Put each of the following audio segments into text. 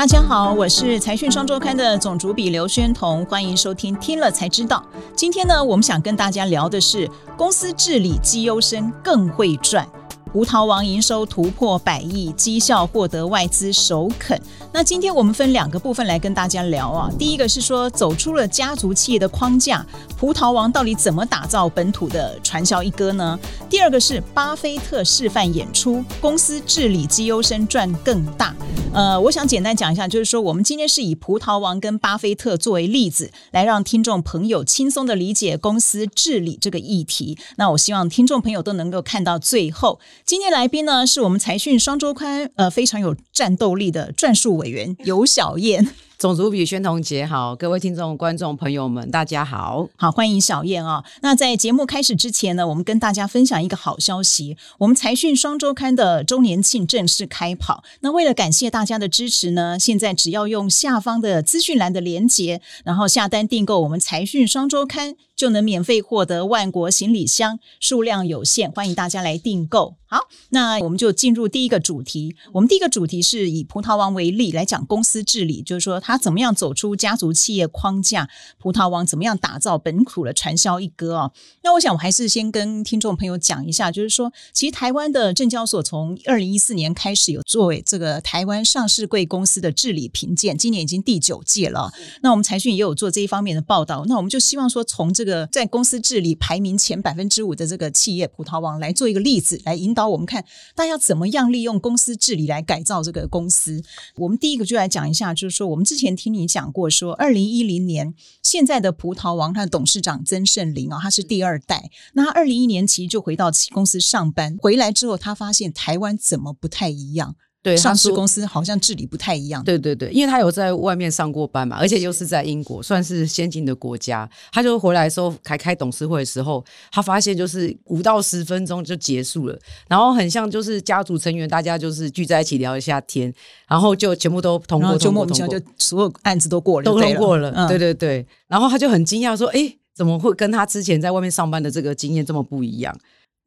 大家好，我是财讯双周刊的总主笔刘宣彤，欢迎收听听了才知道。今天呢，我们想跟大家聊的是公司治理绩优生更会赚。葡萄王营收突破百亿，绩效获得外资首肯。那今天我们分两个部分来跟大家聊啊。第一个是说，走出了家族企业的框架，葡萄王到底怎么打造本土的传销一哥呢？第二个是巴菲特示范演出，公司治理绩优生赚更大。呃，我想简单讲一下，就是说我们今天是以葡萄王跟巴菲特作为例子，来让听众朋友轻松的理解公司治理这个议题。那我希望听众朋友都能够看到最后。今天来宾呢，是我们财讯双周刊呃非常有战斗力的撰述委员尤小燕。种族比宣彤姐好，各位听众观众朋友们，大家好，好欢迎小燕啊、那在节目开始之前呢，我们跟大家分享一个好消息，我们财讯双周刊的周年庆正式开跑。那为了感谢大家的支持呢，现在只要用下方的资讯栏的连结，然后下单订购我们财讯双周刊，就能免费获得万国行李箱，数量有限，欢迎大家来订购。好，那我们就进入第一个主题。我们第一个主题是以葡萄王为例来讲公司治理，就是说他怎么样走出家族企业框架，葡萄王怎么样打造本土的传销一哥啊？那我想我还是先跟听众朋友讲一下，就是说，其实台湾的证交所从二零一四年开始有作为这个台湾上市贵公司的治理评鉴，今年已经第九届了。那我们财讯也有做这一方面的报道，那我们就希望说从这个。在公司治理排名前百分之五的这个企业葡萄王来做一个例子，来引导我们看大家怎么样利用公司治理来改造这个公司。我们第一个就来讲一下，就是说我们之前听你讲过，说二零一零年现在的葡萄王他的董事长曾盛林啊，他是第二代。那他二零一一年其实就回到公司上班，回来之后他发现台湾怎么不太一样。对，上市公司好像治理不太一样。对对对，因为他有在外面上过班嘛，而且又是在英国，算是先进的国家。他就回来的时候开开董事会的时候，他发现就是五到十分钟就结束了，然后很像就是家族成员大家就是聚在一起聊一下天，然后就全部都通过，就莫名其妙就所有案子都过了，都通过了。嗯、对对对，然后他就很惊讶说：“哎，怎么会跟他之前在外面上班的这个经验这么不一样？”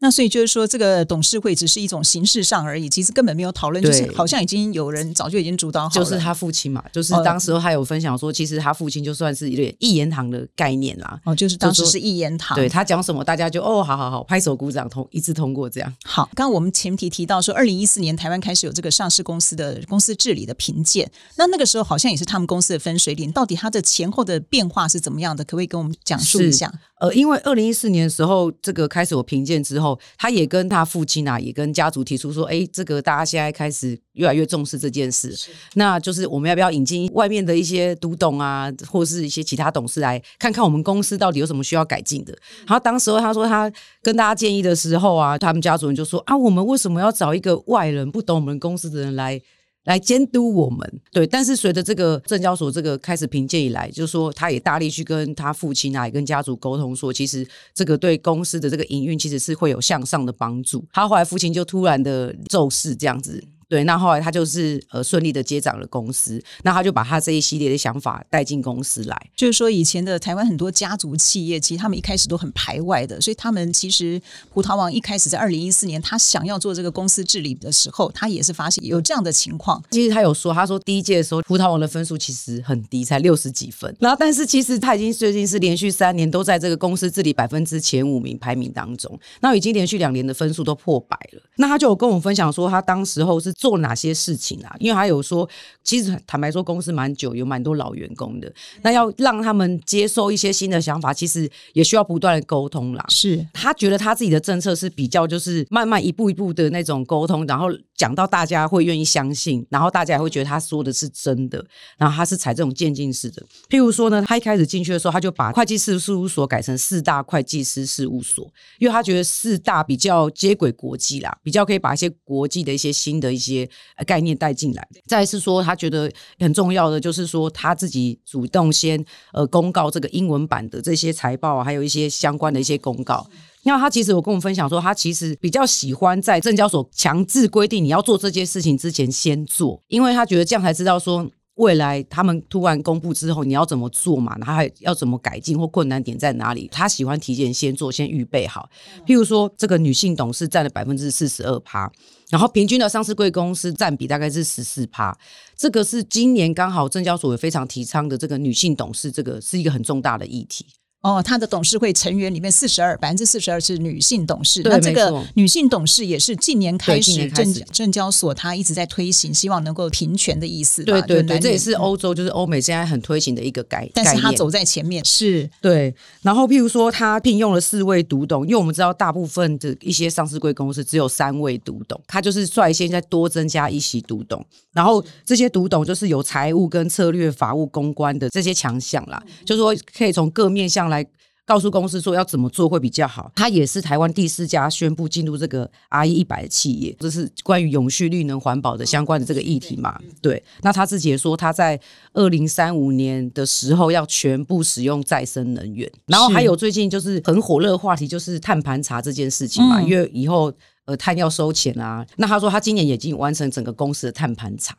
那所以就是说，这个董事会只是一种形式上而已，其实根本没有讨论，就是好像已经有人早就已经主导好了。就是他父亲嘛，就是当时候他有分享说，其实他父亲就算是一点一言堂的概念啦。哦，就是当时是一言堂，对他讲什么，大家就哦，好好好，拍手鼓掌，通一致通过这样。好，刚刚我们前提提到说，二零一四年台湾开始有这个上市公司的公司治理的评鉴，那那个时候好像也是他们公司的分水岭，到底它的前后的变化是怎么样的？可不可以跟我们讲述一下？呃，因为二零一四年的时候，这个开始我评鉴之后，他也跟他父亲啊，也跟家族提出说，哎，这个大家现在开始越来越重视这件事，那就是我们要不要引进外面的一些独董啊，或是一些其他董事来看看我们公司到底有什么需要改进的。然后当时候他说他跟大家建议的时候啊，他们家族人就说啊，我们为什么要找一个外人不懂我们公司的人来？来监督我们，对。但是随着这个证交所这个开始评鉴以来，就是说他也大力去跟他父亲啊，也跟家族沟通说，其实这个对公司的这个营运其实是会有向上的帮助。他后来父亲就突然的骤逝这样子。对，那后来他就是呃顺利的接掌了公司，那他就把他这一系列的想法带进公司来。就是说，以前的台湾很多家族企业，其实他们一开始都很排外的，所以他们其实葡萄王一开始在二零一四年他想要做这个公司治理的时候，他也是发现有这样的情况。其实他有说，他说第一届的时候，葡萄王的分数其实很低，才六十几分。然后，但是其实他已经最近是连续三年都在这个公司治理百分之前五名排名当中，那已经连续两年的分数都破百了。那他就有跟我们分享说，他当时候是。做哪些事情啊？因为他有说，其实坦白说，公司蛮久，有蛮多老员工的。那要让他们接受一些新的想法，其实也需要不断的沟通啦。是他觉得他自己的政策是比较就是慢慢一步一步的那种沟通，然后讲到大家会愿意相信，然后大家也会觉得他说的是真的。然后他是采这种渐进式的。譬如说呢，他一开始进去的时候，他就把会计师事务所改成四大会计师事务所，因为他觉得四大比较接轨国际啦，比较可以把一些国际的一些新的一些。些概念带进来，再是说他觉得很重要的，就是说他自己主动先呃公告这个英文版的这些财报啊，还有一些相关的一些公告。那他其实有跟我们分享说，他其实比较喜欢在证交所强制规定你要做这件事情之前先做，因为他觉得这样才知道说。未来他们突然公布之后，你要怎么做嘛？他还要怎么改进或困难点在哪里？他喜欢提前先做，先预备好。譬如说，这个女性董事占了百分之四十二趴，然后平均的上市贵公司占比大概是十四趴。这个是今年刚好证交所也非常提倡的这个女性董事，这个是一个很重大的议题。哦，他的董事会成员里面四十二，百分之四十二是女性董事。那这个女性董事也是近年开始证证交所，他一直在推行，希望能够平权的意思。对对对，这也是欧洲，就是欧美现在很推行的一个改。但是他走在前面，是对。然后譬如说，他聘用了四位独董，因为我们知道大部分的一些上市贵公司只有三位独董，他就是率先在多增加一席独董。然后这些独董就是有财务跟策略、法务、公关的这些强项啦，就是说可以从各面向来告诉公司说要怎么做会比较好。他也是台湾第四家宣布进入这个 RE 一百的企业，这是关于永续、绿能、环保的相关的这个议题嘛？对。那他自己也说，他在二零三五年的时候要全部使用再生能源。然后还有最近就是很火热的话题，就是碳盘查这件事情嘛，因为以后呃碳要收钱啊。那他说他今年也已经完成整个公司的碳盘查，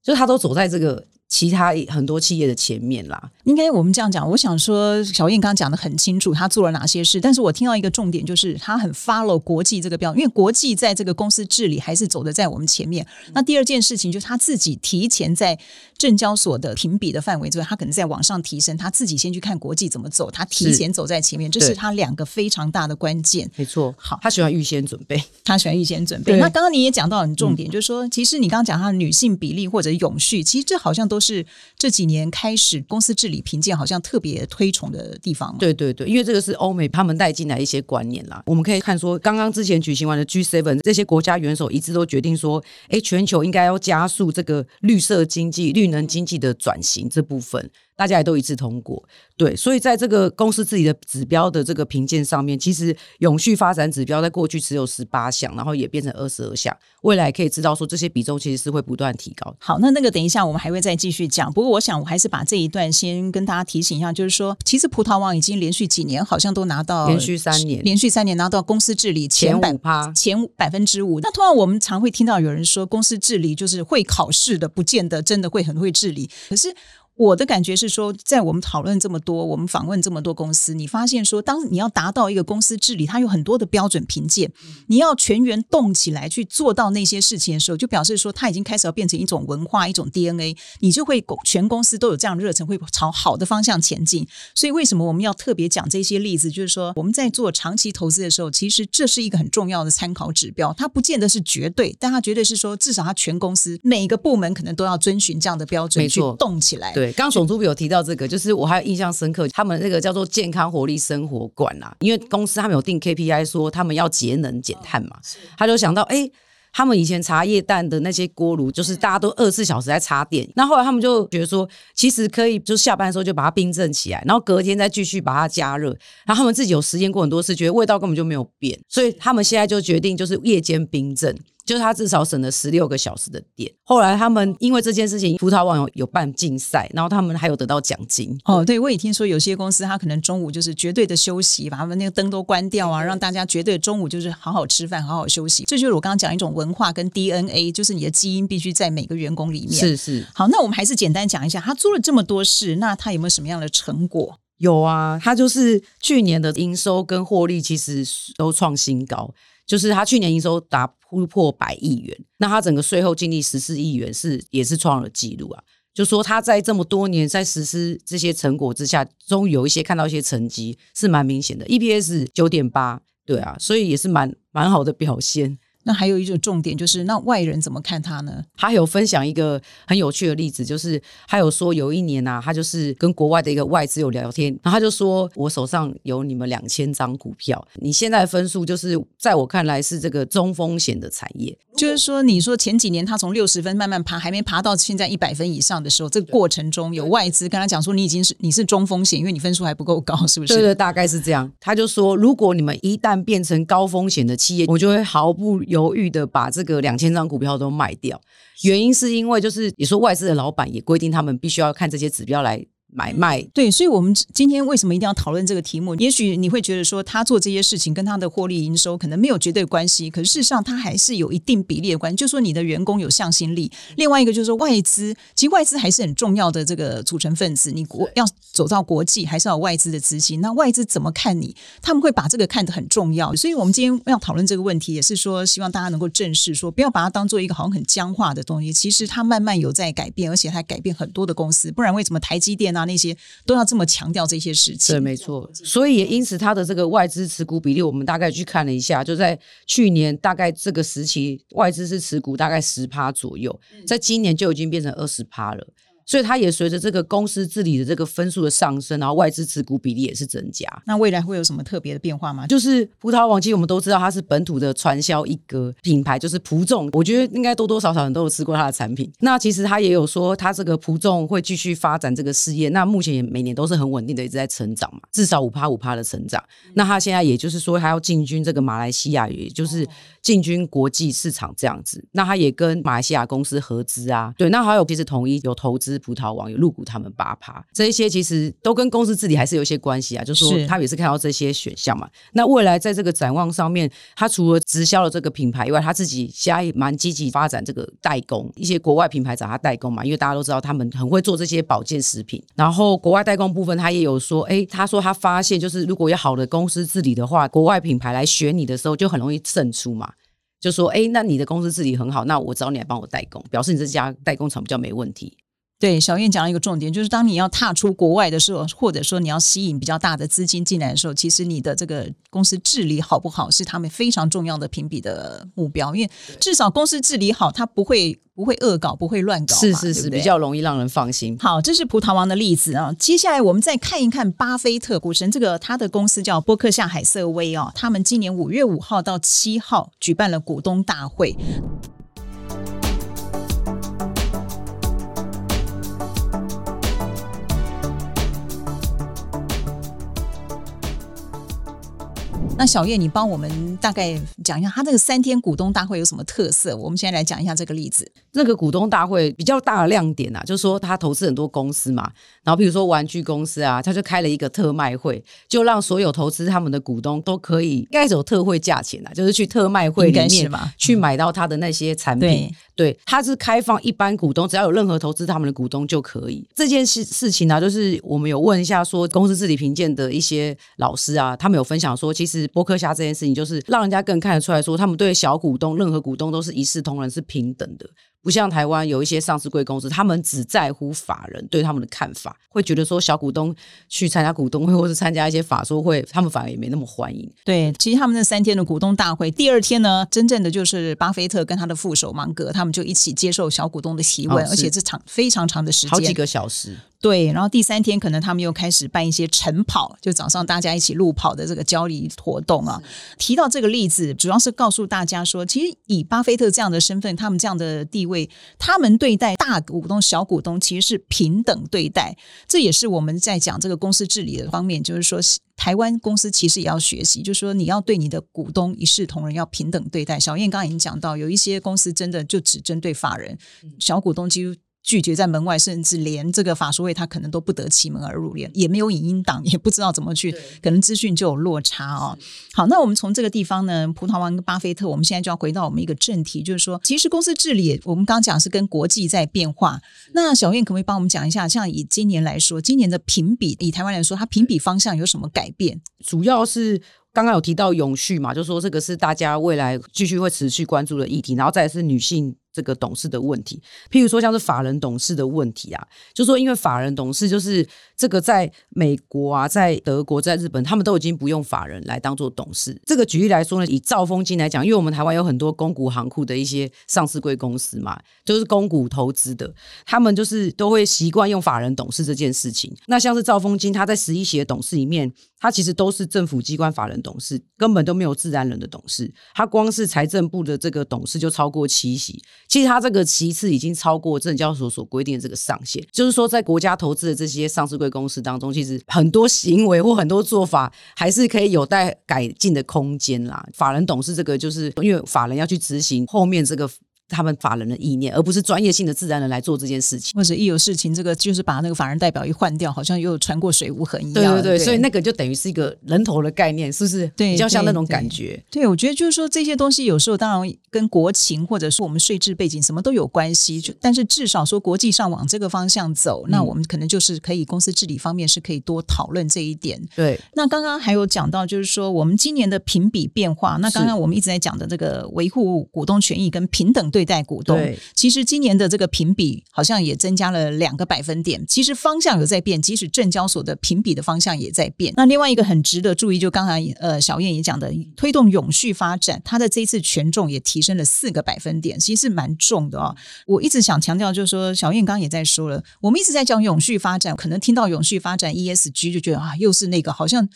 就是他都走在这个。其他很多企业的前面啦，应该我们这样讲。我想说，小燕刚刚讲的很清楚，她做了哪些事。但是我听到一个重点，就是她很 follow 国际这个标准，因为国际在这个公司治理还是走的在我们前面。那第二件事情就是她自己提前在证交所的评比的范围之外，她可能在往上提升，她自己先去看国际怎么走，她提前走在前面，这是她两个非常大的关键。没错，好，她喜欢预先准备，她喜欢预先准备。那刚刚你也讲到很重点，嗯、就是说，其实你刚刚讲她的女性比例或者永续，其实这好像都是是这几年开始公司治理评鉴好像特别推崇的地方。对对对，因为这个是欧美他们带进来一些观念啦。我们可以看说，刚刚之前举行完的 G seven，这些国家元首一致都决定说，哎，全球应该要加速这个绿色经济、绿能经济的转型这部分。大家也都一致通过，对，所以在这个公司自己的指标的这个评鉴上面，其实永续发展指标在过去只有十八项，然后也变成二十二项，未来可以知道说这些比重其实是会不断提高。好，那那个等一下我们还会再继续讲，不过我想我还是把这一段先跟大家提醒一下，就是说，其实葡萄网已经连续几年好像都拿到连续三年，连续三年拿到公司治理前百前百分之五。那通常我们常会听到有人说，公司治理就是会考试的，不见得真的会很会治理，可是。我的感觉是说，在我们讨论这么多，我们访问这么多公司，你发现说，当你要达到一个公司治理，它有很多的标准评鉴，你要全员动起来去做到那些事情的时候，就表示说，它已经开始要变成一种文化、一种 DNA，你就会全公司都有这样的热忱，会朝好的方向前进。所以，为什么我们要特别讲这些例子？就是说，我们在做长期投资的时候，其实这是一个很重要的参考指标。它不见得是绝对，但它绝对是说，至少它全公司每一个部门可能都要遵循这样的标准去动起来。对，刚总主笔有提到这个，就是我还有印象深刻，他们那个叫做健康活力生活馆啊，因为公司他们有定 KPI，说他们要节能减碳嘛，他就想到，哎，他们以前茶叶蛋的那些锅炉，就是大家都二十四小时在插电，那后来他们就觉得说，其实可以，就下班的时候就把它冰镇起来，然后隔天再继续把它加热，然后他们自己有实验过很多次，觉得味道根本就没有变，所以他们现在就决定就是夜间冰镇。就是他至少省了十六个小时的电。后来他们因为这件事情，葡萄网有有办竞赛，然后他们还有得到奖金。哦，对，我也听说有些公司他可能中午就是绝对的休息，把他们那个灯都关掉啊，让大家绝对中午就是好好吃饭，好好休息。这就是我刚刚讲一种文化跟 DNA，就是你的基因必须在每个员工里面。是是。好，那我们还是简单讲一下，他做了这么多事，那他有没有什么样的成果？有啊，他就是去年的营收跟获利其实都创新高。就是他去年营收达突破百亿元，那他整个税后净利十四亿元是也是创了记录啊。就说他在这么多年在实施这些成果之下，终于有一些看到一些成绩，是蛮明显的。EPS 九点八，对啊，所以也是蛮蛮好的表现。那还有一种重点就是，那外人怎么看他呢？他有分享一个很有趣的例子，就是他有说有一年啊，他就是跟国外的一个外资有聊天，然后他就说：“我手上有你们两千张股票，你现在分数就是在我看来是这个中风险的产业。”就是说，你说前几年他从六十分慢慢爬，还没爬到现在一百分以上的时候，这个过程中有外资跟他讲说：“你已经是你是中风险，因为你分数还不够高，是不是？”对对，大概是这样。他就说：“如果你们一旦变成高风险的企业，我就会毫不犹豫的把这个两千张股票都卖掉。原因是因为就是你说外资的老板也规定他们必须要看这些指标来买卖。对，所以我们今天为什么一定要讨论这个题目？也许你会觉得说，他做这些事情跟他的获利营收可能没有绝对关系，可是事实上他还是有一定比例的关系。就说你的员工有向心力，另外一个就是说外资，其实外资还是很重要的这个组成分子。你国要走到国际，还是要有外资的资金。那外资怎么看你？他们会把这个看得很重要。所以我们今天要讨论这个问题，也是说希望大家能够正视，说不要把它当做一个好像很僵化的东西。其实它慢慢有在改变，而且它改变很多的公司。不然为什么台积电啊那些都要这么强调这些事情？对，没错。所以也因此，它的这个外资持股比例，我们大概去看了一下，就在去年大概这个时期，外资是持股大概十趴左右，在今年就已经变成二十趴了。所以它也随着这个公司治理的这个分数的上升，然后外资持股比例也是增加。那未来会有什么特别的变化吗？就是葡萄王，其实我们都知道它是本土的传销一哥品牌，就是葡众。我觉得应该多多少少人都有吃过它的产品。那其实它也有说，它这个葡众会继续发展这个事业。那目前也每年都是很稳定的一直在成长嘛，至少五趴五趴的成长。那它现在也就是说，它要进军这个马来西亚，也就是进军国际市场这样子。那它也跟马来西亚公司合资啊，对。那还有其实统一有投资。葡萄王有入股他们八趴，这一些其实都跟公司治理还是有一些关系啊。就是说他也是看到这些选项嘛。那未来在这个展望上面，他除了直销的这个品牌以外，他自己现在蛮积极发展这个代工，一些国外品牌找他代工嘛。因为大家都知道他们很会做这些保健食品。然后国外代工部分，他也有说，哎，他说他发现就是如果有好的公司治理的话，国外品牌来选你的时候就很容易胜出嘛。就说，哎，那你的公司治理很好，那我找你来帮我代工，表示你这家代工厂比较没问题。对，小燕讲了一个重点，就是当你要踏出国外的时候，或者说你要吸引比较大的资金进来的时候，其实你的这个公司治理好不好，是他们非常重要的评比的目标。因为至少公司治理好，他不会不会恶搞，不会乱搞，是是是，对对比较容易让人放心。好，这是葡萄王的例子啊。接下来我们再看一看巴菲特股神，这个他的公司叫波克夏海瑟威啊，他们今年五月五号到七号举办了股东大会。那小叶，你帮我们大概讲一下，他这个三天股东大会有什么特色？我们现在来讲一下这个例子。那个股东大会比较大的亮点啊，就是说他投资很多公司嘛，然后比如说玩具公司啊，他就开了一个特卖会，就让所有投资他们的股东都可以，应该是有特惠价钱啊，就是去特卖会里面去买到他的那些产品。嗯、对，他是开放一般股东，只要有任何投资他们的股东就可以。这件事事情呢、啊，就是我们有问一下说公司治理评鉴的一些老师啊，他们有分享说，其实。波克夏这件事情，就是让人家更看得出来说，他们对小股东、任何股东都是一视同仁，是平等的。不像台湾有一些上市贵公司，他们只在乎法人对他们的看法，会觉得说小股东去参加股东会或是参加一些法说会，他们反而也没那么欢迎。对，其实他们那三天的股东大会，第二天呢，真正的就是巴菲特跟他的副手芒格，他们就一起接受小股东的提问，哦、而且这长非常长的时间，好几个小时。对，然后第三天可能他们又开始办一些晨跑，就早上大家一起路跑的这个交易活动啊。提到这个例子，主要是告诉大家说，其实以巴菲特这样的身份，他们这样的地位，他们对待大股东、小股东其实是平等对待。这也是我们在讲这个公司治理的方面，就是说台湾公司其实也要学习，就是说你要对你的股东一视同仁，要平等对待。小燕刚刚已经讲到，有一些公司真的就只针对法人，小股东几乎。拒绝在门外，甚至连这个法说会他可能都不得其门而入，连也没有影音档，也不知道怎么去，可能资讯就有落差哦。好，那我们从这个地方呢，葡萄王跟巴菲特，我们现在就要回到我们一个正题，就是说，其实公司治理，我们刚刚讲是跟国际在变化。那小燕可不可以帮我们讲一下，像以今年来说，今年的评比，以台湾来说，它评比方向有什么改变？主要是。刚刚有提到永续嘛，就说这个是大家未来继续会持续关注的议题，然后再来是女性这个董事的问题，譬如说像是法人董事的问题啊，就说因为法人董事就是这个在美国啊，在德国、在日本，他们都已经不用法人来当做董事。这个举例来说呢，以兆丰金来讲，因为我们台湾有很多公股行库的一些上市贵公司嘛，就是公股投资的，他们就是都会习惯用法人董事这件事情。那像是兆丰金，他在十一席的董事里面。他其实都是政府机关法人董事，根本都没有自然人的董事。他光是财政部的这个董事就超过七席，其实他这个其次已经超过证交所所规定的这个上限。就是说，在国家投资的这些上市贵公司当中，其实很多行为或很多做法还是可以有待改进的空间啦。法人董事这个，就是因为法人要去执行后面这个。他们法人的意念，而不是专业性的自然人来做这件事情。或者一有事情，这个就是把那个法人代表一换掉，好像又穿过水无痕一样。对对对，对所以那个就等于是一个人头的概念，是不是？对，比较像那种感觉。对，对，对，我觉得就是说这些东西有时候当然跟国情或者是我们税制背景什么都有关系，就但是至少说国际上往这个方向走，那我们可能就是可以公司治理方面是可以多讨论这一点。对，那刚刚还有讲到就是说我们今年的评比变化，那刚刚我们一直在讲的这个维护股东权益跟平等对待股东，其实今年的这个评比好像也增加了两个百分点，其实方向有在变，即使证交所的评比的方向也在变。那另外一个很值得注意，就刚才呃小燕也讲的，推动永续发展，它的这一次权重也提升了四个百分点，其实是蛮重的哦。我一直想强调，就是说小燕刚刚也在说了，我们一直在讲永续发展，可能听到永续发展 ESG 就觉得啊，又是那个好像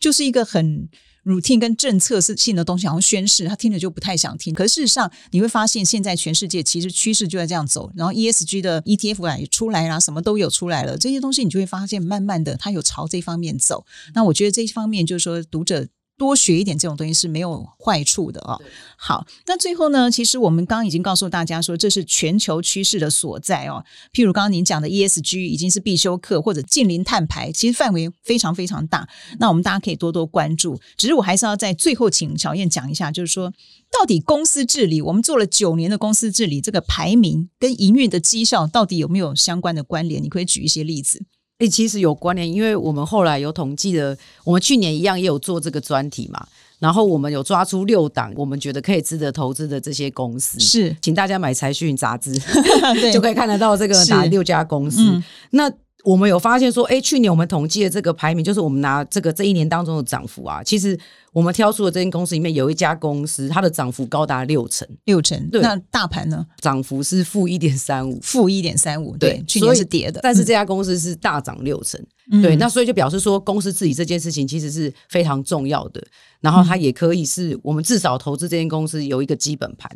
就是一个很。Routine 跟政策性的东西，好像宣誓，他听着就不太想听。可是事实上，你会发现现在全世界其实趋势就在这样走。然后 ESG 的 ETF 也出来啦，什么都有出来了。这些东西你就会发现，慢慢的它有朝这方面走。那我觉得这一方面就是说，读者。多学一点这种东西是没有坏处的哦。好，那最后呢，其实我们刚刚已经告诉大家说，这是全球趋势的所在哦。譬如刚刚您讲的 ESG 已经是必修课，或者近邻碳排，其实范围非常非常大。那我们大家可以多多关注。只是我还是要在最后请小燕讲一下，就是说，到底公司治理，我们做了九年的公司治理，这个排名跟营运的绩效到底有没有相关的关联？你可以举一些例子。诶、欸，其实有关联，因为我们后来有统计的，我们去年一样也有做这个专题嘛，然后我们有抓出六档我们觉得可以值得投资的这些公司，是，请大家买财讯杂志 就可以看得到这个哪六家公司。嗯、那我们有发现说，诶，去年我们统计的这个排名，就是我们拿这个这一年当中的涨幅啊，其实。我们挑出的这间公司里面有一家公司，它的涨幅高达六成，六成。对，那大盘呢？涨幅是负一点三五，负一点三五。对，去年是跌的，但是这家公司是大涨六成。嗯、对，那所以就表示说，公司自己这件事情其实是非常重要的。然后它也可以是我们至少投资这间公司有一个基本盘。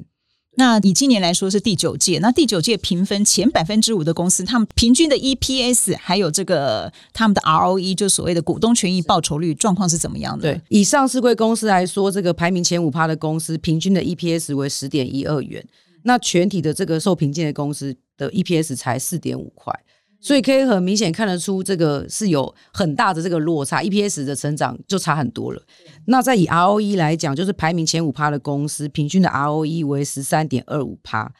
那以今年来说是第九届，那第九届评分前百分之五的公司，他们平均的 EPS 还有这个他们的 ROE，就所谓的股东权益报酬率状况是怎么样的？对，以上市贵公司来说，这个排名前五趴的公司，平均的 EPS 为十点一二元，那全体的这个受评鉴的公司的 EPS 才四点五块。所以可以很明显看得出，这个是有很大的这个落差，EPS 的成长就差很多了。那再以 ROE 来讲，就是排名前五趴的公司，平均的 ROE 为十三点二五趴。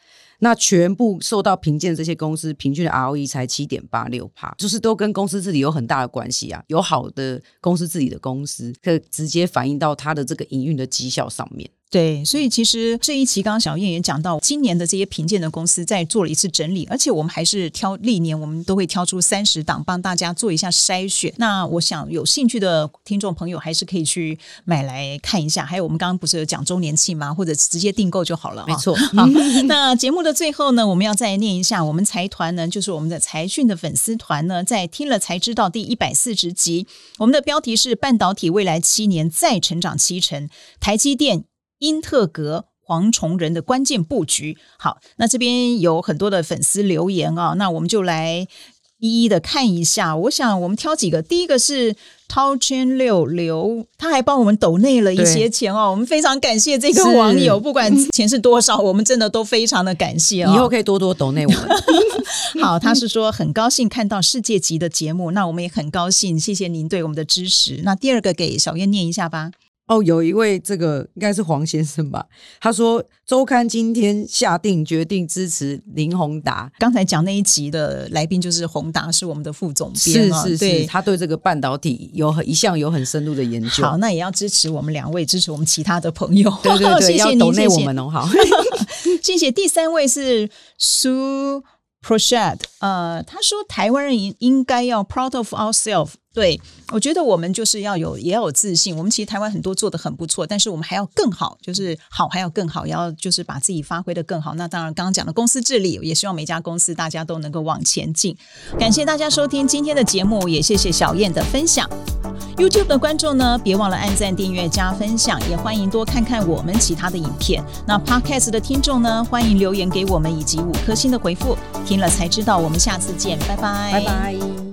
那全部受到评鉴的这些公司，平均的 ROE 才七点八六趴，就是都跟公司治理有很大的关系啊。有好的公司治理的公司，可以直接反映到它的这个营运的绩效上面。对，所以其实这一期刚刚小燕也讲到，今年的这些评鉴的公司在做了一次整理，而且我们还是挑历年，我们都会挑出三十档帮大家做一下筛选。那我想有兴趣的听众朋友还是可以去买来看一下。还有我们刚刚不是有讲周年庆吗？或者直接订购就好了。没错。好，那节目的最后呢，我们要再念一下我们财团呢，就是我们的财讯的粉丝团呢，在听了才知道第一百四十集，我们的标题是半导体未来七年再成长七成，台积电。英特格、蝗虫人的关键布局。好，那这边有很多的粉丝留言啊，那我们就来一一的看一下。我想我们挑几个，第一个是涛圈六刘，他还帮我们抖内了一些钱哦，我们非常感谢这个网友，不管钱是多少，我们真的都非常的感谢啊、哦。以后可以多多抖内我们。好，他是说很高兴看到世界级的节目，那我们也很高兴，谢谢您对我们的支持。那第二个给小燕念一下吧。哦，有一位这个应该是黄先生吧？他说周刊今天下定决定支持林宏达。刚才讲那一集的来宾就是宏达，是我们的副总编，是是是，对他对这个半导体有很一向有很深入的研究。好，那也要支持我们两位，支持我们其他的朋友。对对对，谢谢您，谢谢我们哦，好，谢谢。第三位是苏 Proshad，呃，他说台湾人应应该要 proud of ourselves。对，我觉得我们就是要有，也要有自信。我们其实台湾很多做得很不错，但是我们还要更好，就是好还要更好，也要就是把自己发挥得更好。那当然，刚刚讲的公司治理，也希望每家公司大家都能够往前进。感谢大家收听今天的节目，也谢谢小燕的分享。YouTube 的观众呢，别忘了按赞、订阅、加分享，也欢迎多看看我们其他的影片。那 Podcast 的听众呢，欢迎留言给我们以及五颗星的回复。听了才知道，我们下次见，拜拜，拜拜。